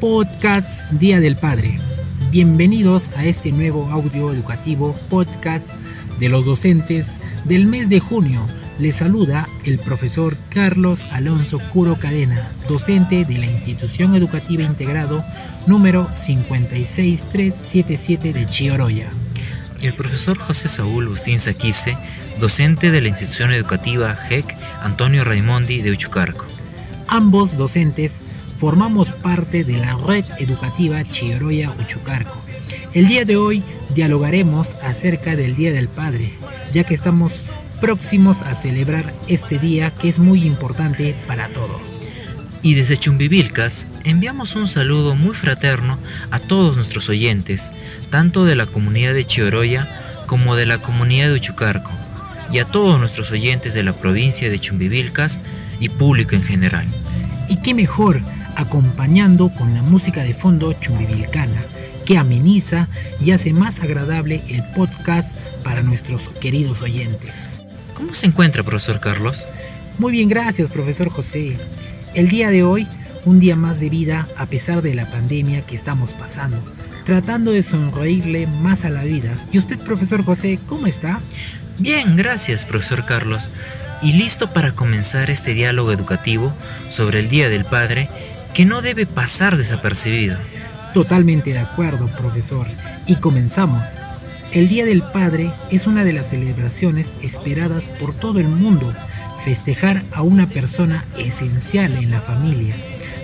Podcast Día del Padre. Bienvenidos a este nuevo audio educativo podcast de los docentes del mes de junio. Les saluda el profesor Carlos Alonso Curo Cadena, docente de la Institución Educativa Integrado número 56377 de Chioroya. Y el profesor José Saúl Agustín Saquise, docente de la Institución Educativa GEC Antonio Raimondi de Uchucarco. Ambos docentes formamos parte de la red educativa Chioroya Uchucarco. El día de hoy dialogaremos acerca del Día del Padre, ya que estamos próximos a celebrar este día que es muy importante para todos. Y desde Chumbivilcas enviamos un saludo muy fraterno a todos nuestros oyentes, tanto de la comunidad de Chioroya como de la comunidad de Uchucarco, y a todos nuestros oyentes de la provincia de Chumbivilcas y público en general. Y qué mejor acompañando con la música de fondo chumbivilcana, que ameniza y hace más agradable el podcast para nuestros queridos oyentes. ¿Cómo se encuentra, profesor Carlos? Muy bien, gracias, profesor José. El día de hoy, un día más de vida a pesar de la pandemia que estamos pasando, tratando de sonreírle más a la vida. ¿Y usted, profesor José, cómo está? Bien, gracias, profesor Carlos. Y listo para comenzar este diálogo educativo sobre el Día del Padre que no debe pasar desapercibido. Totalmente de acuerdo, profesor. Y comenzamos. El Día del Padre es una de las celebraciones esperadas por todo el mundo. Festejar a una persona esencial en la familia,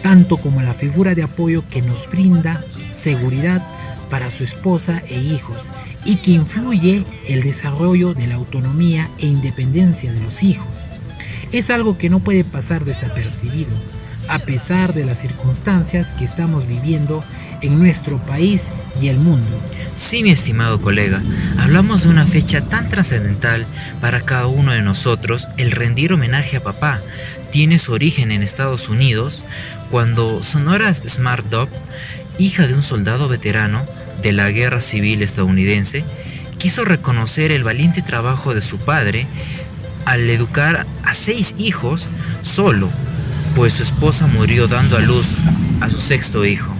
tanto como la figura de apoyo que nos brinda seguridad para su esposa e hijos y que influye el desarrollo de la autonomía e independencia de los hijos. Es algo que no puede pasar desapercibido a pesar de las circunstancias que estamos viviendo en nuestro país y el mundo. Sí, mi estimado colega, hablamos de una fecha tan trascendental para cada uno de nosotros, el rendir homenaje a papá. Tiene su origen en Estados Unidos, cuando Sonora Smart Dog, hija de un soldado veterano de la Guerra Civil estadounidense, quiso reconocer el valiente trabajo de su padre al educar a seis hijos solo pues su esposa murió dando a luz a su sexto hijo.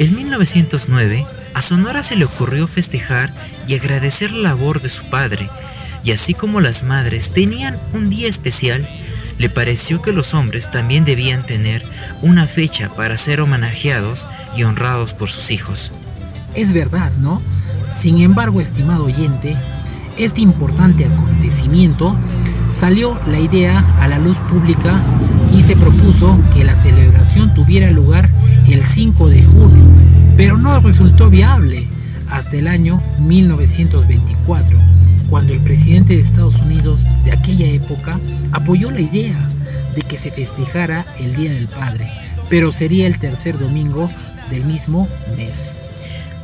En 1909, a Sonora se le ocurrió festejar y agradecer la labor de su padre, y así como las madres tenían un día especial, le pareció que los hombres también debían tener una fecha para ser homenajeados y honrados por sus hijos. Es verdad, ¿no? Sin embargo, estimado oyente, este importante acontecimiento salió la idea a la luz pública y se propuso que la celebración tuviera lugar el 5 de junio, pero no resultó viable hasta el año 1924, cuando el presidente de Estados Unidos de aquella época apoyó la idea de que se festejara el Día del Padre, pero sería el tercer domingo del mismo mes.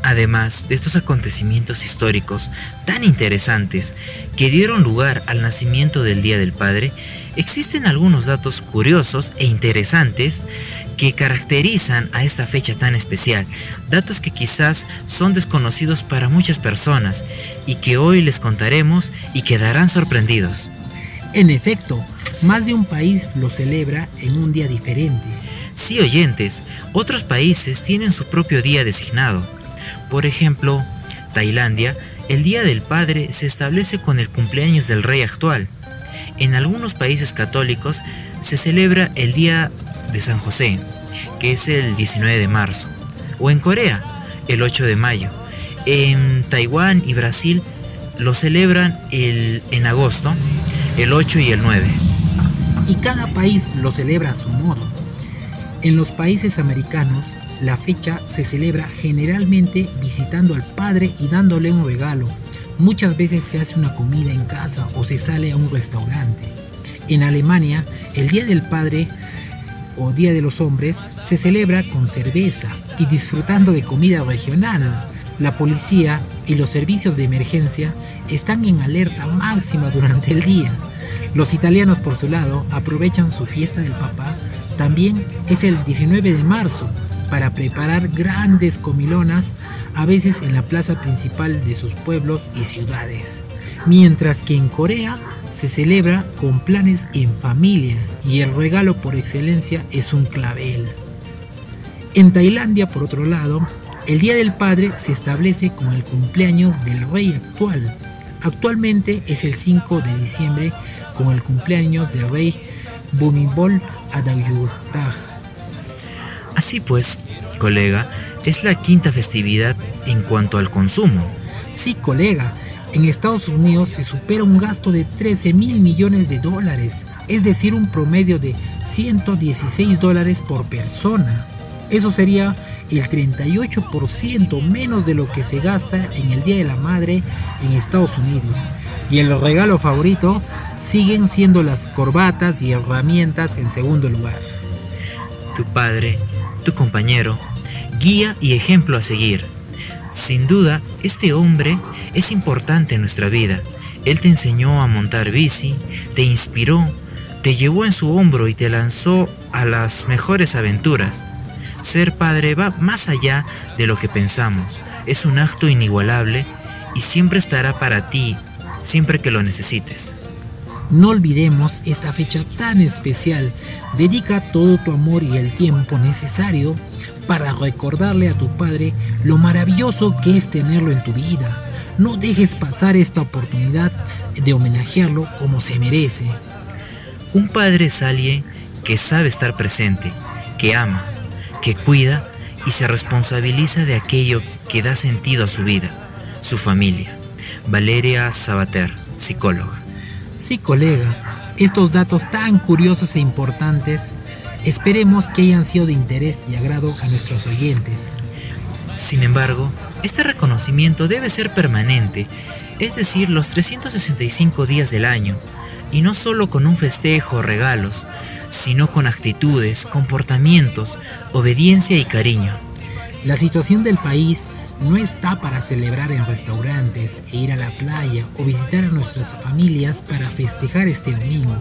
Además de estos acontecimientos históricos tan interesantes que dieron lugar al nacimiento del Día del Padre, existen algunos datos curiosos e interesantes que caracterizan a esta fecha tan especial, datos que quizás son desconocidos para muchas personas y que hoy les contaremos y quedarán sorprendidos. En efecto, más de un país lo celebra en un día diferente. Sí, oyentes, otros países tienen su propio día designado. Por ejemplo, Tailandia, el Día del Padre se establece con el cumpleaños del rey actual. En algunos países católicos se celebra el Día de San José, que es el 19 de marzo, o en Corea, el 8 de mayo. En Taiwán y Brasil lo celebran el, en agosto, el 8 y el 9. Y cada país lo celebra a su modo. En los países americanos, la fecha se celebra generalmente visitando al padre y dándole un regalo. Muchas veces se hace una comida en casa o se sale a un restaurante. En Alemania, el Día del Padre o Día de los Hombres se celebra con cerveza y disfrutando de comida regional. La policía y los servicios de emergencia están en alerta máxima durante el día. Los italianos, por su lado, aprovechan su fiesta del papá. También es el 19 de marzo para preparar grandes comilonas, a veces en la plaza principal de sus pueblos y ciudades. Mientras que en Corea se celebra con planes en familia y el regalo por excelencia es un clavel. En Tailandia, por otro lado, el Día del Padre se establece con el cumpleaños del rey actual. Actualmente es el 5 de diciembre con el cumpleaños del rey Bhumibol Adulyadej. Así pues, colega, es la quinta festividad en cuanto al consumo. Sí, colega, en Estados Unidos se supera un gasto de 13 mil millones de dólares, es decir, un promedio de 116 dólares por persona. Eso sería el 38% menos de lo que se gasta en el Día de la Madre en Estados Unidos. Y el regalo favorito siguen siendo las corbatas y herramientas en segundo lugar. Tu padre, tu compañero, guía y ejemplo a seguir. Sin duda, este hombre es importante en nuestra vida. Él te enseñó a montar bici, te inspiró, te llevó en su hombro y te lanzó a las mejores aventuras. Ser padre va más allá de lo que pensamos. Es un acto inigualable y siempre estará para ti, siempre que lo necesites. No olvidemos esta fecha tan especial. Dedica todo tu amor y el tiempo necesario para recordarle a tu padre lo maravilloso que es tenerlo en tu vida. No dejes pasar esta oportunidad de homenajearlo como se merece. Un padre es alguien que sabe estar presente, que ama, que cuida y se responsabiliza de aquello que da sentido a su vida, su familia. Valeria Sabater, psicóloga. Sí, colega, estos datos tan curiosos e importantes esperemos que hayan sido de interés y agrado a nuestros oyentes. Sin embargo, este reconocimiento debe ser permanente, es decir, los 365 días del año, y no solo con un festejo o regalos, sino con actitudes, comportamientos, obediencia y cariño. La situación del país no está para celebrar en restaurantes ir a la playa o visitar a nuestras familias para festejar este domingo,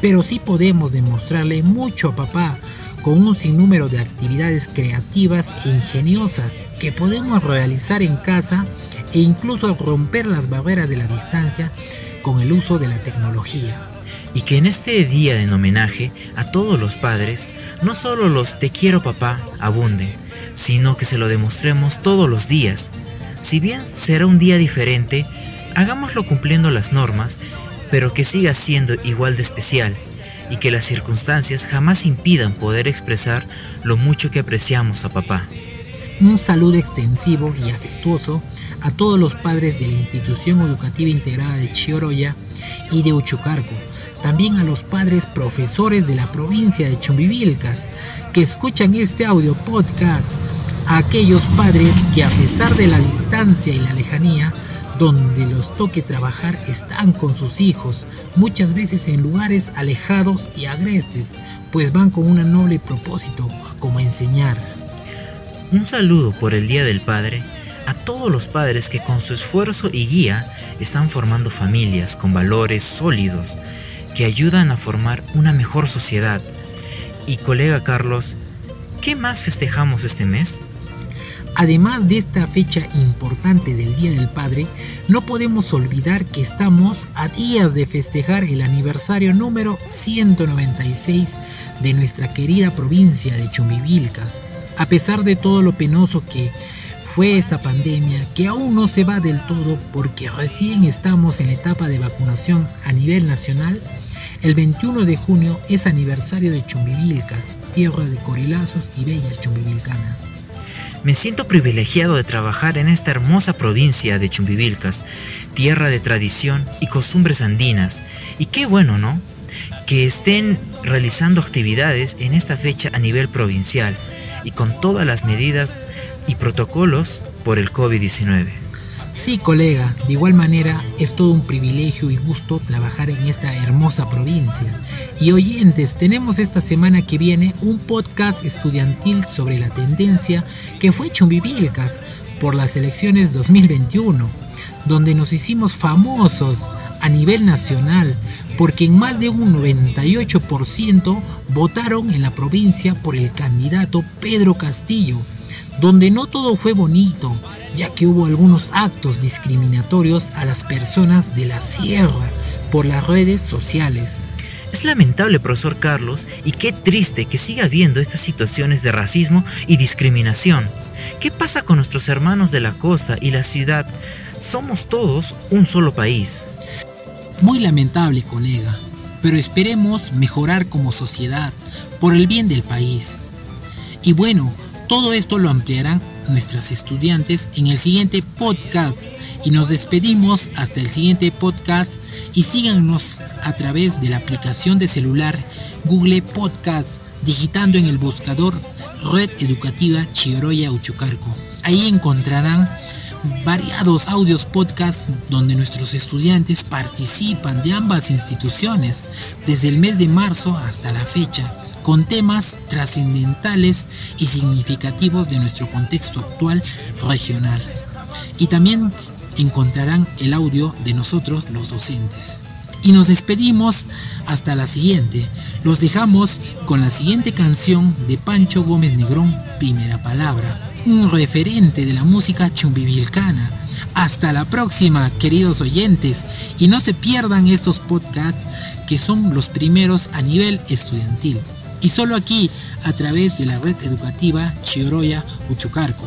pero sí podemos demostrarle mucho a papá con un sinnúmero de actividades creativas e ingeniosas que podemos realizar en casa e incluso romper las barreras de la distancia con el uso de la tecnología. Y que en este día en homenaje a todos los padres, no solo los te quiero papá abunde, sino que se lo demostremos todos los días. Si bien será un día diferente, hagámoslo cumpliendo las normas, pero que siga siendo igual de especial y que las circunstancias jamás impidan poder expresar lo mucho que apreciamos a papá. Un saludo extensivo y afectuoso a todos los padres de la institución educativa integrada de Chioroya y de Uchucarco, también a los padres profesores de la provincia de Chumbivilcas que escuchan este audio podcast, a aquellos padres que a pesar de la distancia y la lejanía, donde los toque trabajar están con sus hijos, muchas veces en lugares alejados y agrestes, pues van con un noble propósito, como enseñar. Un saludo por el Día del Padre a todos los padres que con su esfuerzo y guía están formando familias con valores sólidos que ayudan a formar una mejor sociedad. Y colega Carlos, ¿qué más festejamos este mes? Además de esta fecha importante del Día del Padre, no podemos olvidar que estamos a días de festejar el aniversario número 196 de nuestra querida provincia de Chumivilcas. A pesar de todo lo penoso que fue esta pandemia, que aún no se va del todo porque recién estamos en la etapa de vacunación a nivel nacional, el 21 de junio es aniversario de Chumbivilcas, tierra de corilazos y bellas chumbivilcanas. Me siento privilegiado de trabajar en esta hermosa provincia de Chumbivilcas, tierra de tradición y costumbres andinas. Y qué bueno, ¿no? Que estén realizando actividades en esta fecha a nivel provincial y con todas las medidas y protocolos por el COVID-19. Sí, colega, de igual manera es todo un privilegio y gusto trabajar en esta hermosa provincia. Y oyentes, tenemos esta semana que viene un podcast estudiantil sobre la tendencia que fue Chumbivilcas por las elecciones 2021, donde nos hicimos famosos a nivel nacional, porque en más de un 98% votaron en la provincia por el candidato Pedro Castillo, donde no todo fue bonito, ya que hubo algunos actos discriminatorios a las personas de la sierra por las redes sociales. Es lamentable, profesor Carlos, y qué triste que siga habiendo estas situaciones de racismo y discriminación. ¿Qué pasa con nuestros hermanos de la costa y la ciudad? Somos todos un solo país. Muy lamentable, colega, pero esperemos mejorar como sociedad por el bien del país. Y bueno, todo esto lo ampliarán nuestras estudiantes en el siguiente podcast y nos despedimos hasta el siguiente podcast y síganos a través de la aplicación de celular Google Podcast digitando en el buscador Red Educativa Chioroya Uchucarco. Ahí encontrarán variados audios podcast donde nuestros estudiantes participan de ambas instituciones desde el mes de marzo hasta la fecha con temas trascendentales y significativos de nuestro contexto actual regional. Y también encontrarán el audio de nosotros los docentes. Y nos despedimos hasta la siguiente. Los dejamos con la siguiente canción de Pancho Gómez Negrón, Primera Palabra, un referente de la música chumbivilcana. Hasta la próxima, queridos oyentes, y no se pierdan estos podcasts que son los primeros a nivel estudiantil. Y solo aquí, a través de la red educativa Chioroya Uchucarco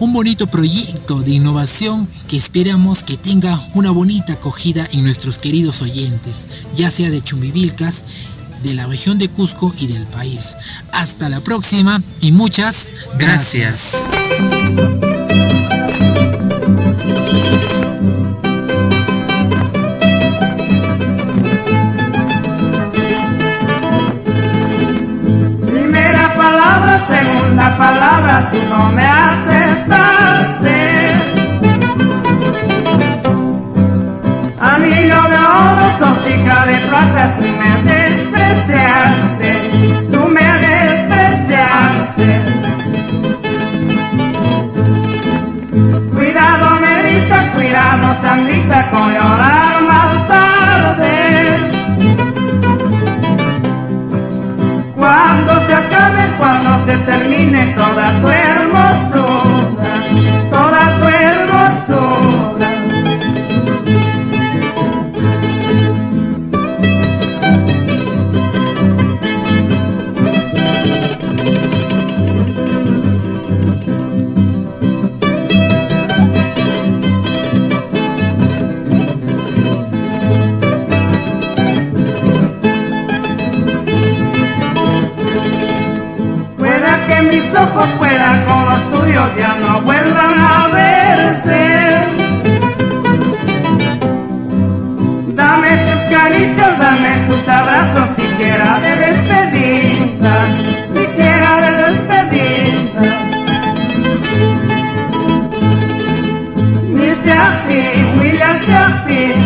un bonito proyecto de innovación que esperamos que tenga una bonita acogida en nuestros queridos oyentes, ya sea de Chumbivilcas, de la región de Cusco y del país. Hasta la próxima y muchas gracias. Primera palabra, segunda palabra, that way. love we love, love.